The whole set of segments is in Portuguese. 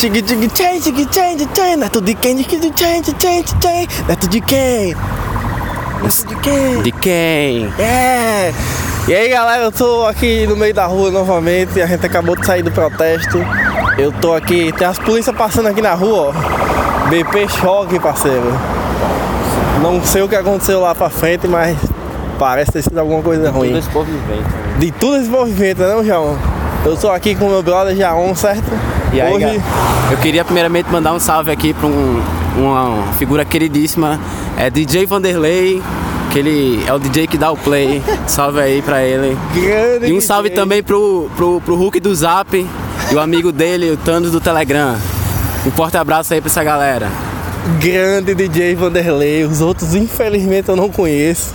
Tig tig change, tig change, change. Neto de quem? Tig change, change, change. Neto de quem? Neto de quem? De quem? É! E aí galera, eu tô aqui no meio da rua novamente, a gente acabou de sair do protesto. Eu tô aqui, tem as polícias passando aqui na rua, ó. BP choque, parceiro. Não sei o que aconteceu lá pra frente, mas parece ter sido alguma coisa ruim. Todo esse povo inventa. né? De todo esse movimento, né, João? Eu tô aqui com meu brother Jaon, certo? E aí, galera, eu queria primeiramente mandar um salve aqui para um, uma figura queridíssima, é DJ Vanderlei, que ele é o DJ que dá o play. Salve aí pra ele. grande E um salve DJ. também pro, pro, pro Hulk do Zap e o amigo dele, o Thanos do Telegram. Um forte abraço aí pra essa galera. grande DJ Vanderlei. Os outros, infelizmente, eu não conheço.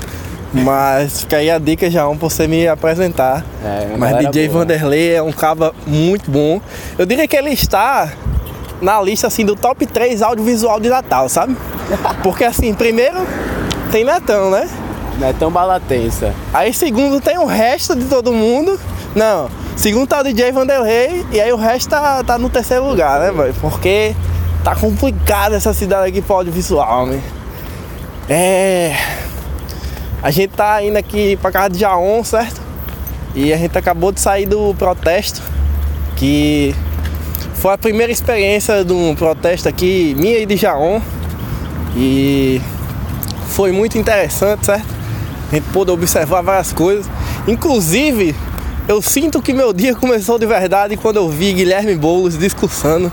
Mas fica aí a dica já um pra você me apresentar. É, Mas DJ boa. Vanderlei é um caba muito bom. Eu diria que ele está na lista assim do top 3 audiovisual de Natal, sabe? Porque assim, primeiro tem Netão, né? Não é tão balatensa. Aí segundo tem o resto de todo mundo. Não, segundo tá o DJ Vanderlei e aí o resto tá, tá no terceiro lugar, né, velho? Porque tá complicado essa cidade aqui pro audiovisual, né? É. A gente tá indo aqui pra casa de Jaon, certo? E a gente acabou de sair do protesto, que foi a primeira experiência de um protesto aqui, minha e de Jaon. E foi muito interessante, certo? A gente pôde observar várias coisas. Inclusive, eu sinto que meu dia começou de verdade quando eu vi Guilherme Boulos discursando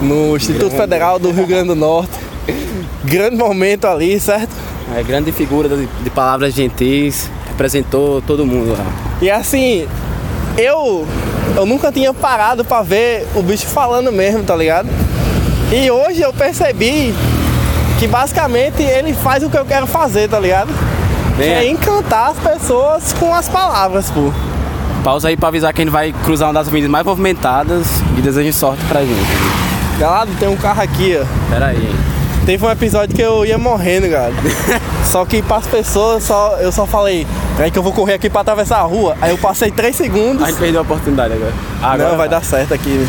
no Instituto Federal do Rio Grande do Norte. Grande momento ali, certo? É grande figura de, de palavras gentis, representou todo mundo lá. E assim, eu eu nunca tinha parado pra ver o bicho falando mesmo, tá ligado? E hoje eu percebi que basicamente ele faz o que eu quero fazer, tá ligado? Que é encantar as pessoas com as palavras, pô. Pausa aí pra avisar que a gente vai cruzar uma das avenidas mais movimentadas e desejo sorte pra gente. Galado, tem um carro aqui, ó. Pera aí. Teve um episódio que eu ia morrendo, cara. só que pras pessoas, só, eu só falei, peraí que eu vou correr aqui pra atravessar a rua. Aí eu passei 3 segundos. A gente perdeu a oportunidade agora. agora Não, vai dar certo aqui.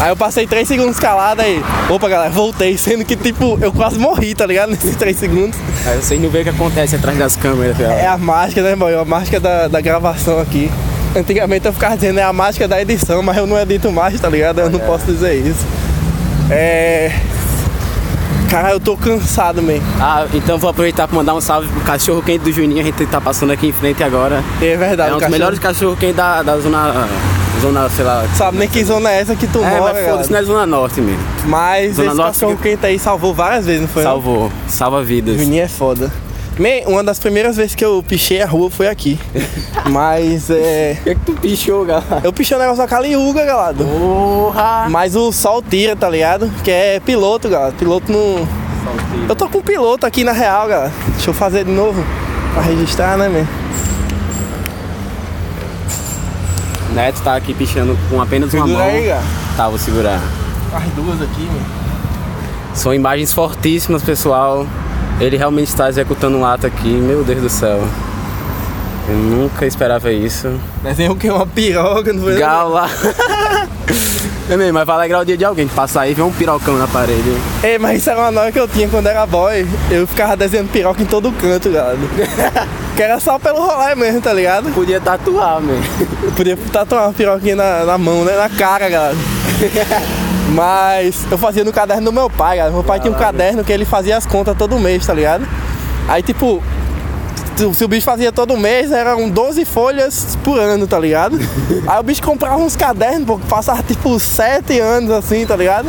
Aí eu passei 3 segundos calado aí. Opa, galera, voltei. Sendo que, tipo, eu quase morri, tá ligado? Nesses 3 segundos. Aí vocês não veem o que acontece atrás das câmeras. tá? É a mágica, né, boy? A mágica da, da gravação aqui. Antigamente eu ficava dizendo é a mágica da edição, mas eu não edito mais, tá ligado? Eu não posso dizer isso. É. Cara, eu tô cansado, man. Ah, então vou aproveitar pra mandar um salve pro cachorro quente do Juninho. A gente tá passando aqui em frente agora. É verdade, É um dos cachorro- melhores cachorros quentes da, da zona. Zona, sei lá. Sabe nem que zona é essa que tu É, mora, mas foda-se, não é Zona Norte mesmo. Mas Zona esse Norte cachorro fica- quente aí salvou várias vezes, não foi? não? Salvou. Salva vidas. Juninho é foda. Man, uma das primeiras vezes que eu pichei a rua foi aqui. Mas é. O que é que tu pichou, galera? Eu pichei o negócio da caliuga, galera. Porra! Mas o sol tira, tá ligado? Que é piloto, galera. Piloto não. Eu tô com um piloto aqui na real, galera. Deixa eu fazer de novo. Pra registrar, né, man? Neto tá aqui pichando com apenas uma Segura mão. aí, galera. Tá, vou segurar. As duas aqui, man. São imagens fortíssimas, pessoal. Ele realmente está executando um ato aqui. Meu Deus do céu. Eu nunca esperava isso. Desenhou o que? Uma piroca, não foi? Gala! É mesmo, mas vai alegrar o dia de alguém. Passar aí e ver um pirocão na parede. Ei, mas isso era uma noia que eu tinha quando era boy. Eu ficava desenhando piroca em todo canto, galera. que era só pelo rolê mesmo, tá ligado? Podia tatuar. Eu podia tatuar uma piroquinha na, na mão, né? Na cara, galera. Mas eu fazia no caderno do meu pai, galera. Meu pai tinha um caderno que ele fazia as contas todo mês, tá ligado? Aí, tipo, se o bicho fazia todo mês, eram 12 folhas por ano, tá ligado? Aí o bicho comprava uns cadernos, pô, passava tipo 7 anos assim, tá ligado?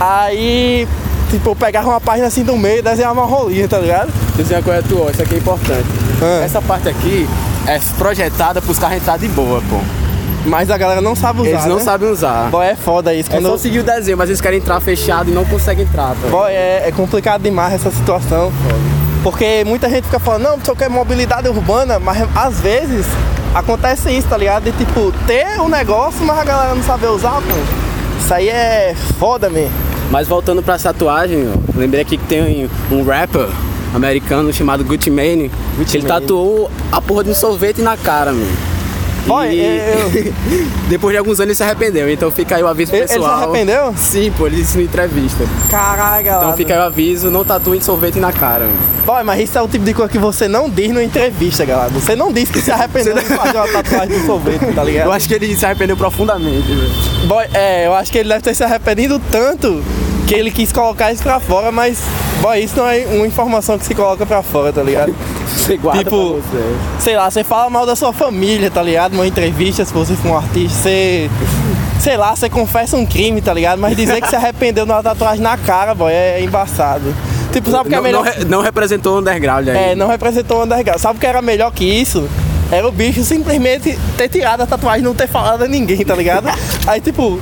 Aí, tipo, eu pegava uma página assim do meio e desenhava uma rolinha, tá ligado? Dizer uma coisa tua, isso aqui é importante. Ah. Essa parte aqui é projetada pros carros entrar de boa, pô. Mas a galera não sabe usar. Eles não né? sabem usar. Boy, é foda isso. É Quando só eu- seguir o desenho, mas eles querem entrar fechado e não conseguem entrar, pô. Boy, é, é complicado demais essa situação. Porque muita gente fica falando, não, só quer mobilidade urbana, mas às vezes acontece isso, tá ligado? De tipo, ter o negócio, mas a galera não saber usar, pô. Isso aí é foda, man. Mas voltando pra tatuagem, ó, lembrei aqui que tem um rapper americano chamado Gucci Mane. que ele Mane. tatuou a porra de um sorvete na cara, mano. E eu- depois de alguns anos ele se arrependeu, então fica aí o aviso pro Ele- ele se pessoal. arrependeu? Sim, pô, ele disse na entrevista. Caralho, galera. Então fica aí o aviso, não tatuem sorvete na cara. Boy, mas isso é o tipo de coisa que você não diz numa entrevista, galera. Você não diz que se arrependeu de fazer uma tatuagem do sorvete, tá ligado? Eu acho que ele se arrependeu profundamente, velho. Boy, é, eu acho que ele deve ter se arrependido tanto que ele quis colocar isso pra fora, mas, boy, isso não é uma informação que se coloca pra fora, tá ligado? Você guarda Tipo, pra você. Sei lá, você fala mal da sua família, tá ligado? Numa entrevista, se você for um artista, você. Sei lá, você confessa um crime, tá ligado? Mas dizer que se arrependeu de uma tatuagem na cara, boy, é embaçado. Tipo, sabe o que é melhor? não, não representou o underground aí. É, não representou o underground. Sabe o que era melhor que isso? Era o bicho simplesmente ter tirado a tatuagem e não ter falado a ninguém, tá ligado? Aí tipo,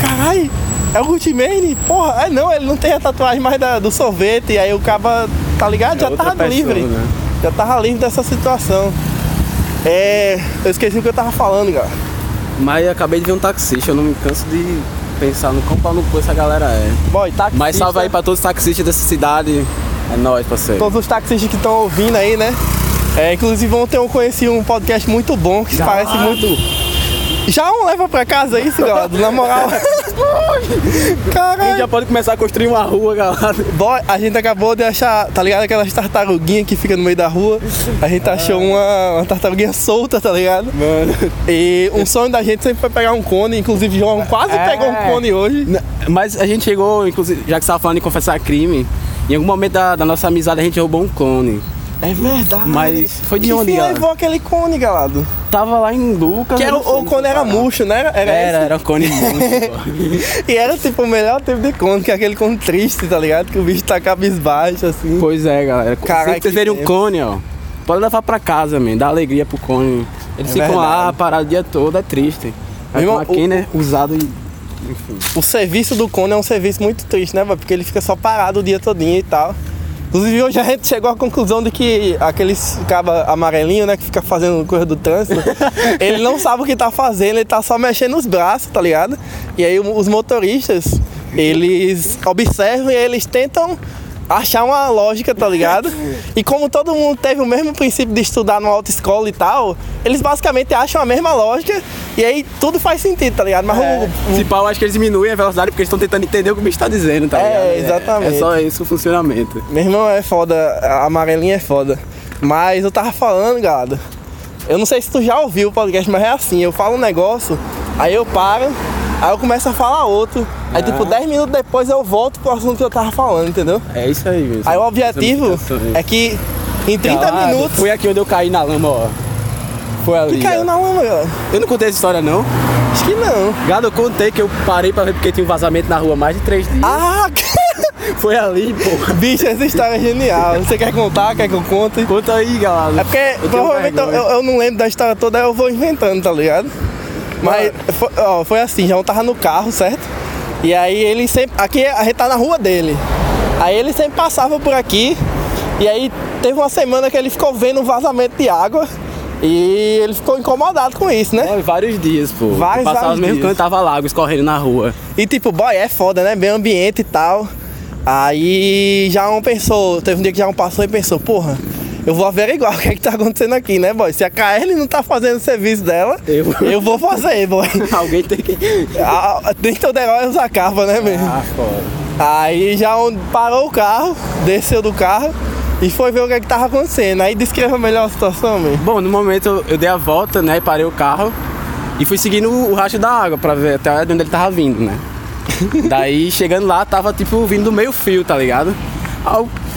carai, é o Gucci Mane? Porra, é não, ele não tem a tatuagem mais da- do sorvete, aí o caba, tá ligado? É Já tava pessoa, livre. né? Já tava livre dessa situação. É. Eu esqueci o que eu tava falando, cara. Mas eu acabei de ver um taxista, eu não me canso de pensar no quão pau no cu essa galera é. Boy, taxista. Mas salve aí pra todos os taxistas dessa cidade. É nóis, parceiro. todos os taxistas que estão ouvindo aí, né? É, inclusive ontem eu conheci um podcast muito bom que parece muito. Já um leva pra casa isso, galera? Na moral. A Caralho. gente já pode começar a construir uma rua, galera. Boy, a gente acabou de achar, tá ligado? Aquelas tartaruguinhas que fica no meio da rua. A gente achou uma, uma tartaruguinha solta, tá ligado? Mano. E um sonho da gente sempre foi pegar um cone. Inclusive, João quase É. pegou um cone hoje. Mas a gente chegou, inclusive, já que você tava falando em confessar crime, em algum momento da, da nossa amizade a gente roubou um clone. É verdade. Mas foi de que onde, galera? levou aquele cone, galado? Tava lá em Lucas. Que era, o cone era murcho, né? Era, Era, esse? era cone murcho. E era tipo o melhor tipo de cone, que é aquele cone triste, tá ligado? Que o bicho tá cabisbaixo, assim. pois é, galera. Caralho, que vocês verem um tempo. cone, ó. Pode levar pra casa, man. Dá alegria pro cone. Eles É ficam lá parados o dia todo, é triste. Aí irmão, aqui, o- né? Usado e. Enfim. O serviço do cone é um serviço muito triste, né? Porque ele fica só parado o dia todinho e tal. Inclusive hoje a gente chegou à conclusão de que aqueles caba amarelinho, né, que fica fazendo coisa do trânsito, ele não sabe o que tá fazendo, ele tá só mexendo os braços, tá ligado? E aí os motoristas, eles observam e eles tentam achar uma lógica, tá ligado? E como todo mundo teve o mesmo princípio de estudar numa autoescola e tal, eles basicamente acham a mesma lógica e aí tudo faz sentido, tá ligado? Mas o, Se pau, acho que eles diminuem a velocidade porque eles estão tentando entender o que o bicho tá dizendo, tá É, ligado? exatamente. É, só isso o funcionamento. Meu irmão é foda, a amarelinha é foda. Mas eu tava falando, galera. Eu não sei se tu já ouviu o podcast, mas é assim, eu falo um negócio, aí eu paro, aí eu começo a falar outro. Aí tipo, 10 minutos depois eu volto pro assunto que eu tava falando, entendeu? É isso aí, mesmo. Aí o objetivo é que em 30 minutos. Foi aqui onde eu caí na lama, ó. Foi ali. Que caiu ó. na lama, galera. Eu não contei essa história, não. Acho que não. Gado, eu contei que eu parei pra ver porque tinha um vazamento na rua mais de três dias. Ah, Foi ali, pô. bicho, essa história é genial. Você quer contar? Quer que eu conte? Conta aí, galera. É porque tenho provavelmente eu, eu- eu não lembro da história toda, eu vou inventando, tá ligado? Mas foi, ó, foi assim, João tava no carro, certo? E aí ele sempre. Aqui a gente tá na rua dele. Aí ele sempre passava por aqui. E aí teve uma semana que ele ficou vendo um vazamento de água. E ele ficou incomodado com isso, né? Ó, vários dias, pô. Vários, Passava vários os mesmos dias. cantos, tava lago escorrendo na rua. E tipo, boy, é foda, né? Meio ambiente e tal. Aí já um pensou, teve um dia que já um passou e pensou, porra, eu vou averiguar o que é que tá acontecendo aqui, né, boy? Se a KL não tá fazendo o serviço dela, Eu- eu vou fazer, boy. Alguém tem que. Ah, Nem todo herói usa capa, né, mesmo? Ah, foda. Aí já parou o carro, desceu do carro e foi ver o que é que tava acontecendo. Aí descreva melhor a situação, mesmo. Bom, no momento eu, eu dei a volta, né? E parei o carro e fui seguindo o, o rastro da água pra ver até onde ele tava vindo, né? Daí chegando lá, tava tipo vindo do meio fio, tá ligado?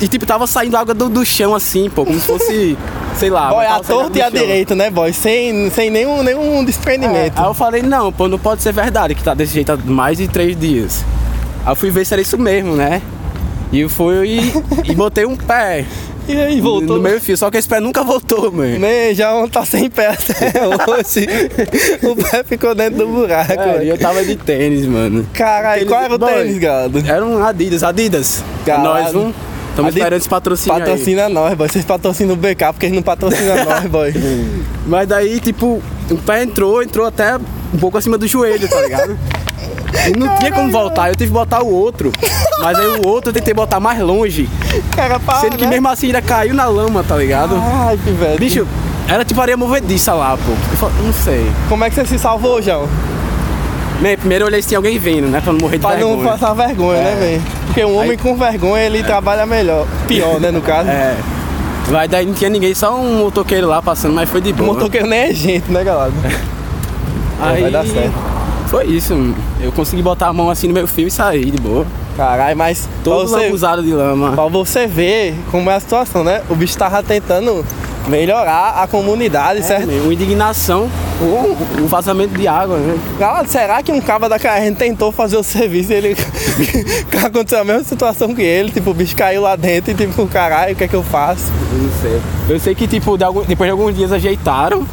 E tipo, tava saindo água do, do chão assim, pô, como se fosse, sei lá. Boy, a torta e a direita, né, boy? Sem, sem nenhum, nenhum É, desprendimento. aí eu falei, não, pô, não pode ser verdade que tá desse jeito há mais de três dias. Aí eu fui ver se era isso mesmo, né? E eu fui e, e botei um pé E aí, voltou. no meio fio, só que esse pé nunca voltou, mano. Man, já um tá sem pé até hoje. o pé ficou dentro do buraco. É, e eu tava de tênis, mano. Caralho, qual era o boy, tênis, gado? Era um Adidas, Adidas. Caralho. Nós, um. Estamos Adi- esperando esse patrocínio aí. Patrocina nós, boy. Vocês patrocinam o BK porque eles não patrocinam nós, boy. Mas daí, tipo, o pé entrou, entrou até um pouco acima do joelho, tá ligado? E não tinha como voltar, eu tive que botar o outro. Mas aí o outro eu tentei botar mais longe. Cara, para, Sendo que né? mesmo assim ainda caiu na lama, tá ligado? Ai, que velho. Bicho, Era tipo areia movediça lá, pô. Eu não sei. Como é que você se salvou, João? Man, primeiro eu olhei se tinha alguém vindo, né? Pra não morrer de Pra vergonha. não passar vergonha, né, É. velho? Porque um homem Aí- com vergonha, ele trabalha melhor. Pior, né, no caso. É. Vai daí não tinha ninguém, só um motoqueiro lá passando, mas foi de O boa. motoqueiro nem é gente, né, galera? Aí vai dar certo. Foi isso. Eu consegui botar a mão assim no meu fio e sair de boa. Caralho, mas Todo você, lambuzado de lama. pra você ver como é a situação, né? O bicho tava tentando melhorar a comunidade, certo? É, uma indignação, um, um vazamento de água, né? Galera, será que um cabo da carreta tentou fazer o serviço e ele aconteceu a mesma situação que ele? Tipo, o bicho caiu lá dentro e tipo, caralho, o que é que eu faço? Eu não sei. Eu sei que, tipo, de algum- depois de alguns dias ajeitaram.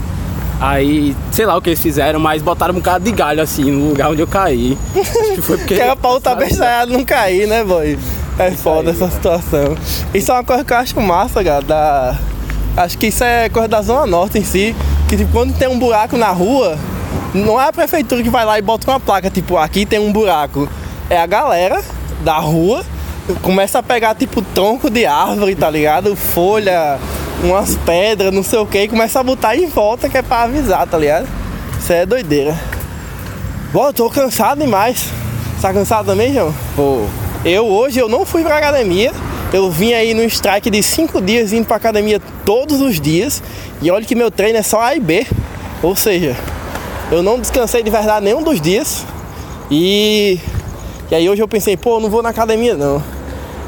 Aí, sei lá o que eles fizeram, mas botaram um bocado de galho assim no lugar onde eu caí. Acho que foi porque. Que era pra outra bestalhada não cair, né, boy? É foda aí, essa situação. Isso é uma coisa que eu acho massa, cara. Da... Acho que isso é coisa da Zona Norte em si. Que tipo, quando tem um buraco na rua, não é a prefeitura que vai lá e bota uma placa, tipo, aqui tem um buraco. É a galera da rua começa a pegar tipo tronco de árvore, tá ligado? Folha, umas pedras, não sei o que, e começa a botar em volta que é pra avisar, tá ligado? Isso é doideira. Bom, eu tô cansado demais. Tá cansado também, João? Pô, Eu hoje eu não fui pra academia. Eu vim aí no strike de cinco dias indo pra academia todos os dias. E olha que meu treino é só A e B. Ou seja, eu não descansei de verdade nenhum dos dias. E, e aí hoje eu pensei, pô, eu não vou na academia não.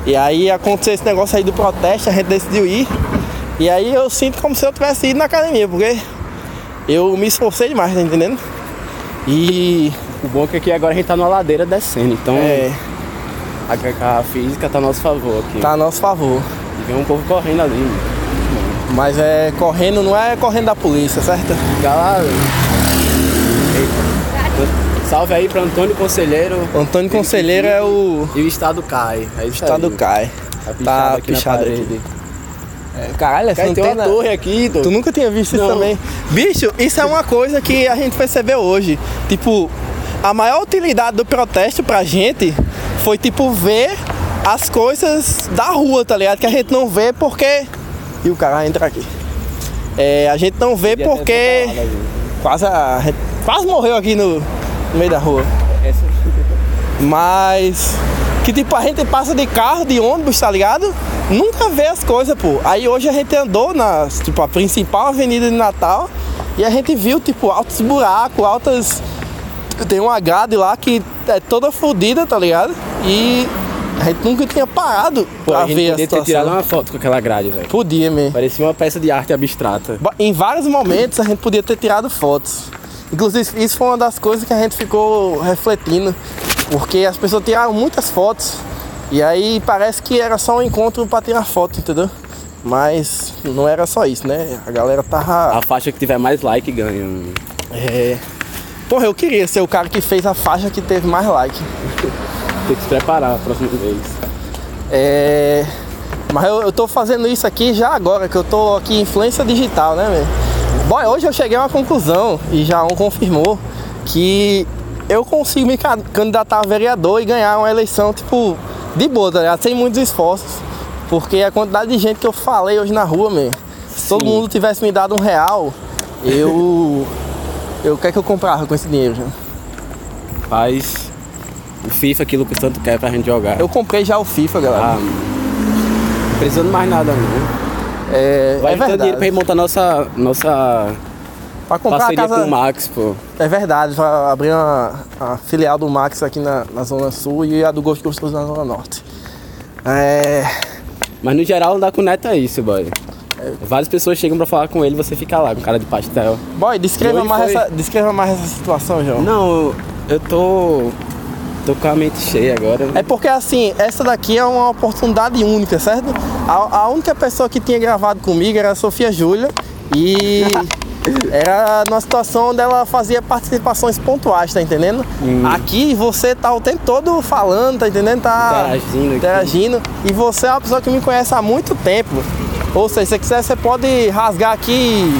E aí aconteceu esse negócio aí do protesto, a gente decidiu ir. E aí eu sinto como se eu tivesse ido na academia, porque eu me esforcei demais, tá entendendo? E o bom é que aqui agora a gente tá numa ladeira descendo, então é, a, a física tá a nosso favor aqui. tá a nosso favor. E vem um povo correndo ali. Mas é correndo, não é correndo da polícia, certo? Galera. Salve aí pra Antônio Conselheiro. Antônio Conselheiro é o E o Estado cai. É o estado cai. Tá pichado Tá aqui pichado aqui. Caralho, essa Cara, tem uma antena... torre aqui, Tu tu... nunca tinha visto isso Não. também. Bicho, isso é uma coisa que a gente percebeu hoje. Tipo, a maior utilidade do protesto pra gente foi, tipo, ver as coisas da rua, tá ligado? Que a gente não vê porque. E o cara entra aqui. É, a gente não vê porque. Quase, a quase morreu aqui no, no meio da rua. Mas que tipo, a gente passa de carro, de ônibus, tá ligado? Nunca vê as coisas, pô. Aí hoje a gente andou na, tipo, a principal avenida de Natal e a gente viu, tipo, altos buracos, altas. Tem uma grade lá que é toda fodida, tá ligado? E a gente nunca tinha parado Pô, pra a gente ver a podia ter tirado uma foto com aquela grade, velho. Podia mesmo. Parecia uma peça de arte abstrata. Em vários momentos a gente podia ter tirado fotos. Inclusive, isso foi uma das coisas que a gente ficou refletindo. Porque as pessoas tiraram muitas fotos. E aí parece que era só um encontro pra tirar foto, entendeu? Mas não era só isso, né? A galera tava. A faixa que tiver mais like ganha. É... Porra, eu queria ser o cara que fez a faixa que teve mais like. Tem que se preparar a próxima vez. É... Mas eu, eu tô fazendo isso aqui já agora, que eu tô aqui em influência digital, né, velho? Boy, hoje eu cheguei a uma conclusão, e já um confirmou, que eu consigo me ca- candidatar a vereador e ganhar uma eleição, tipo, de boa, tá ligado? Sem muitos esforços. Porque a quantidade de gente que eu falei hoje na rua, meu, se todo mundo tivesse me dado um real, eu. Eu o que é que eu comprava com esse dinheiro, já? Faz o FIFA, aquilo que o tanto quer pra gente jogar. Eu comprei já o FIFA, galera. Ah, não precisando mais nada, não. é, Vai é ter dinheiro verdade. pra ir montar nossa, nossa Pra comprar a parceria casa. com o Max, pô. É verdade, vai abrir uma, a filial do Max aqui na, na Zona Sul e a do Gosto Gostoso na Zona Norte. É. Mas no geral andar com o Neto é isso, boy. Várias pessoas chegam pra falar com ele você fica lá com cara de pastel. Boy, descreva mais, foi- essa, descreva mais essa situação, João. Não, eu tô. tô com a mente cheia agora. É porque assim, essa daqui é uma oportunidade única, certo? A, a única pessoa que tinha gravado comigo era a Sofia Júlia e era numa situação onde ela fazia participações pontuais, tá entendendo? Aqui você tá o tempo todo falando, tá entendendo? Tá Interagindo interagindo. E você é uma pessoa que me conhece há muito tempo. Ou seja, se você quiser, você pode rasgar aqui.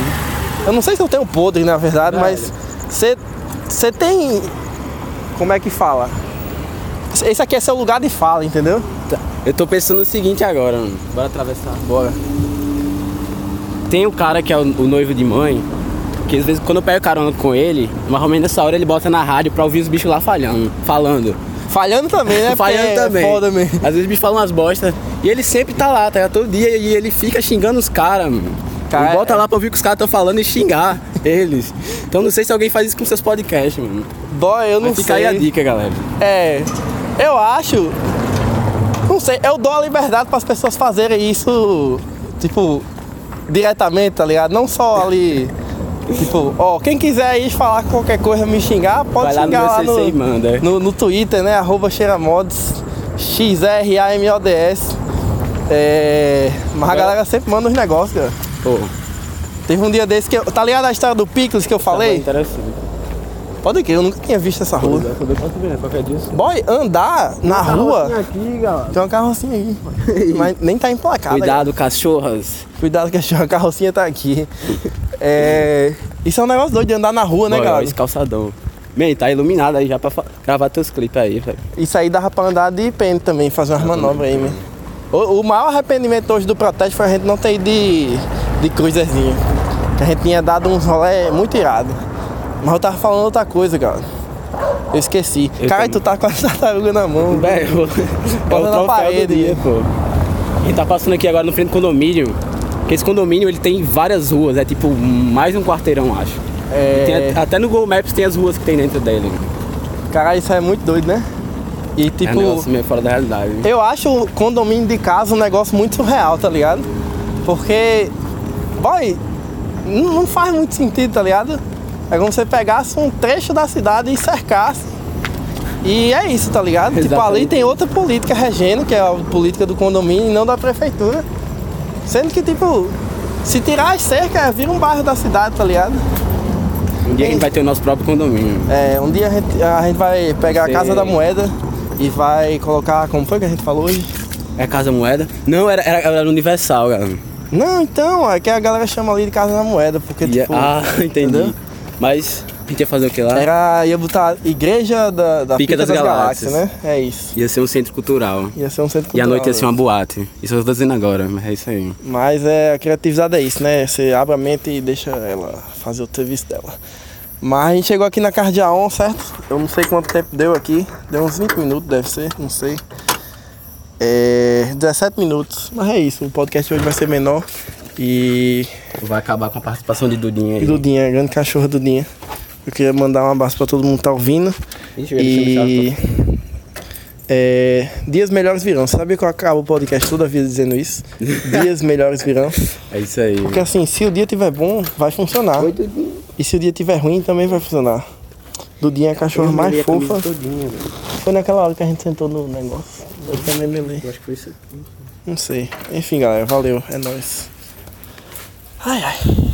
Eu não sei se eu tenho podre, na verdade, mas você, você tem. Como é que fala? Esse aqui é seu lugar de fala, entendeu? Eu tô pensando o seguinte agora, mano. Bora atravessar. Bora. Tem um cara que é o, o noivo de mãe, que às vezes quando eu pego carona com ele, mais ou menos nessa hora ele bota na rádio pra ouvir os bichos lá falhando, falando. Falhando também, né? falhando é também. Foda mesmo. Às vezes bichos falam umas bosta. E ele sempre tá lá, tá ligado? Todo dia e ele fica xingando os caras. Cara, bota é- lá pra ouvir o que os caras estão falando e xingar eles. Então não sei se alguém faz isso com seus podcasts, mano. Boy, eu não Mas fica sei. aí a dica, galera. É, eu acho. Não sei, eu dou a liberdade para as pessoas fazerem isso, tipo, diretamente, tá ligado? Não só ali. Tipo, ó, quem quiser ir falar qualquer coisa, me xingar, pode lá no xingar lá no, é. no, no Twitter, né? Arroba Cheiramods, X-R-A-M-O-D-S. É, mas a galera sempre manda os negócios, cara. Pô, Teve um dia desse que eu. Tá ligado a história do Picles que eu tá falei? interessante. Pode crer, eu nunca tinha visto essa rua. Qualquer dia. Boy, andar na rua. aqui, galera. Tem uma carrocinha aí. Mas nem tá emplacada. Cuidado, cachorras. Cuidado que a carrocinha tá aqui. É. Isso é um negócio doido de andar na rua, né, Olha, galera? Esse calçadão. Man, tá iluminado aí já pra gravar teus clipes aí, velho. Isso aí dava pra andar de pênis também, fazer umas manobras aí, meu. O, o maior arrependimento hoje do protesto foi a gente não ter ido de, de a gente tinha dado uns rolé muito irado. Mas eu tava falando outra coisa, cara. Eu esqueci. Eu também. tu tá com a tartaruga na mão. Velho, Bota na parede, dia, pô. A gente tá passando aqui agora no frente do condomínio. Que esse condomínio ele tem várias ruas, é tipo mais um quarteirão, acho. É. A- até no Google Maps tem as ruas que tem dentro dele. Cara, isso é muito doido, né? E é um tipo. negócio meio fora da realidade. Eu acho o condomínio de casa um negócio muito surreal, tá ligado? Porque, boy, não faz muito sentido, tá ligado? É como se você pegasse um trecho da cidade e cercasse. E é isso, tá ligado? Tipo, ali Exatamente. tem outra política regendo, que é a política do condomínio e não da prefeitura. Sendo que, tipo, se tirar as cercas, vira um bairro da cidade, tá ligado? Um dia a gente vai ter o nosso próprio condomínio. É, um dia a gente, a gente vai pegar a Você- Casa da Moeda e vai colocar, como foi que a gente falou hoje? É Casa Moeda? Não, era, era, era Universal, galera. Não, então, é que a galera chama ali de Casa da Moeda, porque E é- tipo, ah, entendi. entendeu? Mas a gente ia fazer o que lá? Era, ia botar Igreja da, da Pica das Galáxias. né? É isso. Ia ser um centro cultural. Ia ser um centro E cultural. à noite ia ser uma boate. Isso eu tô dizendo agora, mas é isso aí. Mas é, a criatividade é isso, né? Você abre a mente e deixa ela fazer o serviço dela. Mas a gente chegou aqui na Cardiaon, certo? Eu não sei quanto tempo deu aqui. Deu uns 20 minutos, deve ser, não sei. É, 17 minutos. Mas é isso, o podcast hoje vai ser menor. E Vai acabar com a participação de Dudinha aí. Dudinha, grande cachorro Dudinha. Eu queria mandar um abraço pra todo mundo que tá ouvindo. Ixi, E. É, dias melhores virão. Sabia que eu acabo o podcast toda a vida dizendo isso? Dias melhores virão. É isso aí. Porque assim, se o dia tiver bom, vai funcionar. E se o dia tiver ruim, também vai funcionar. Dudinha é a cachorra mais fofa. Foi naquela hora que a gente sentou no negócio. Eu também me lembro. acho que foi isso aqui. Não sei. Enfim, galera, valeu. É nóis. 哎呀。呀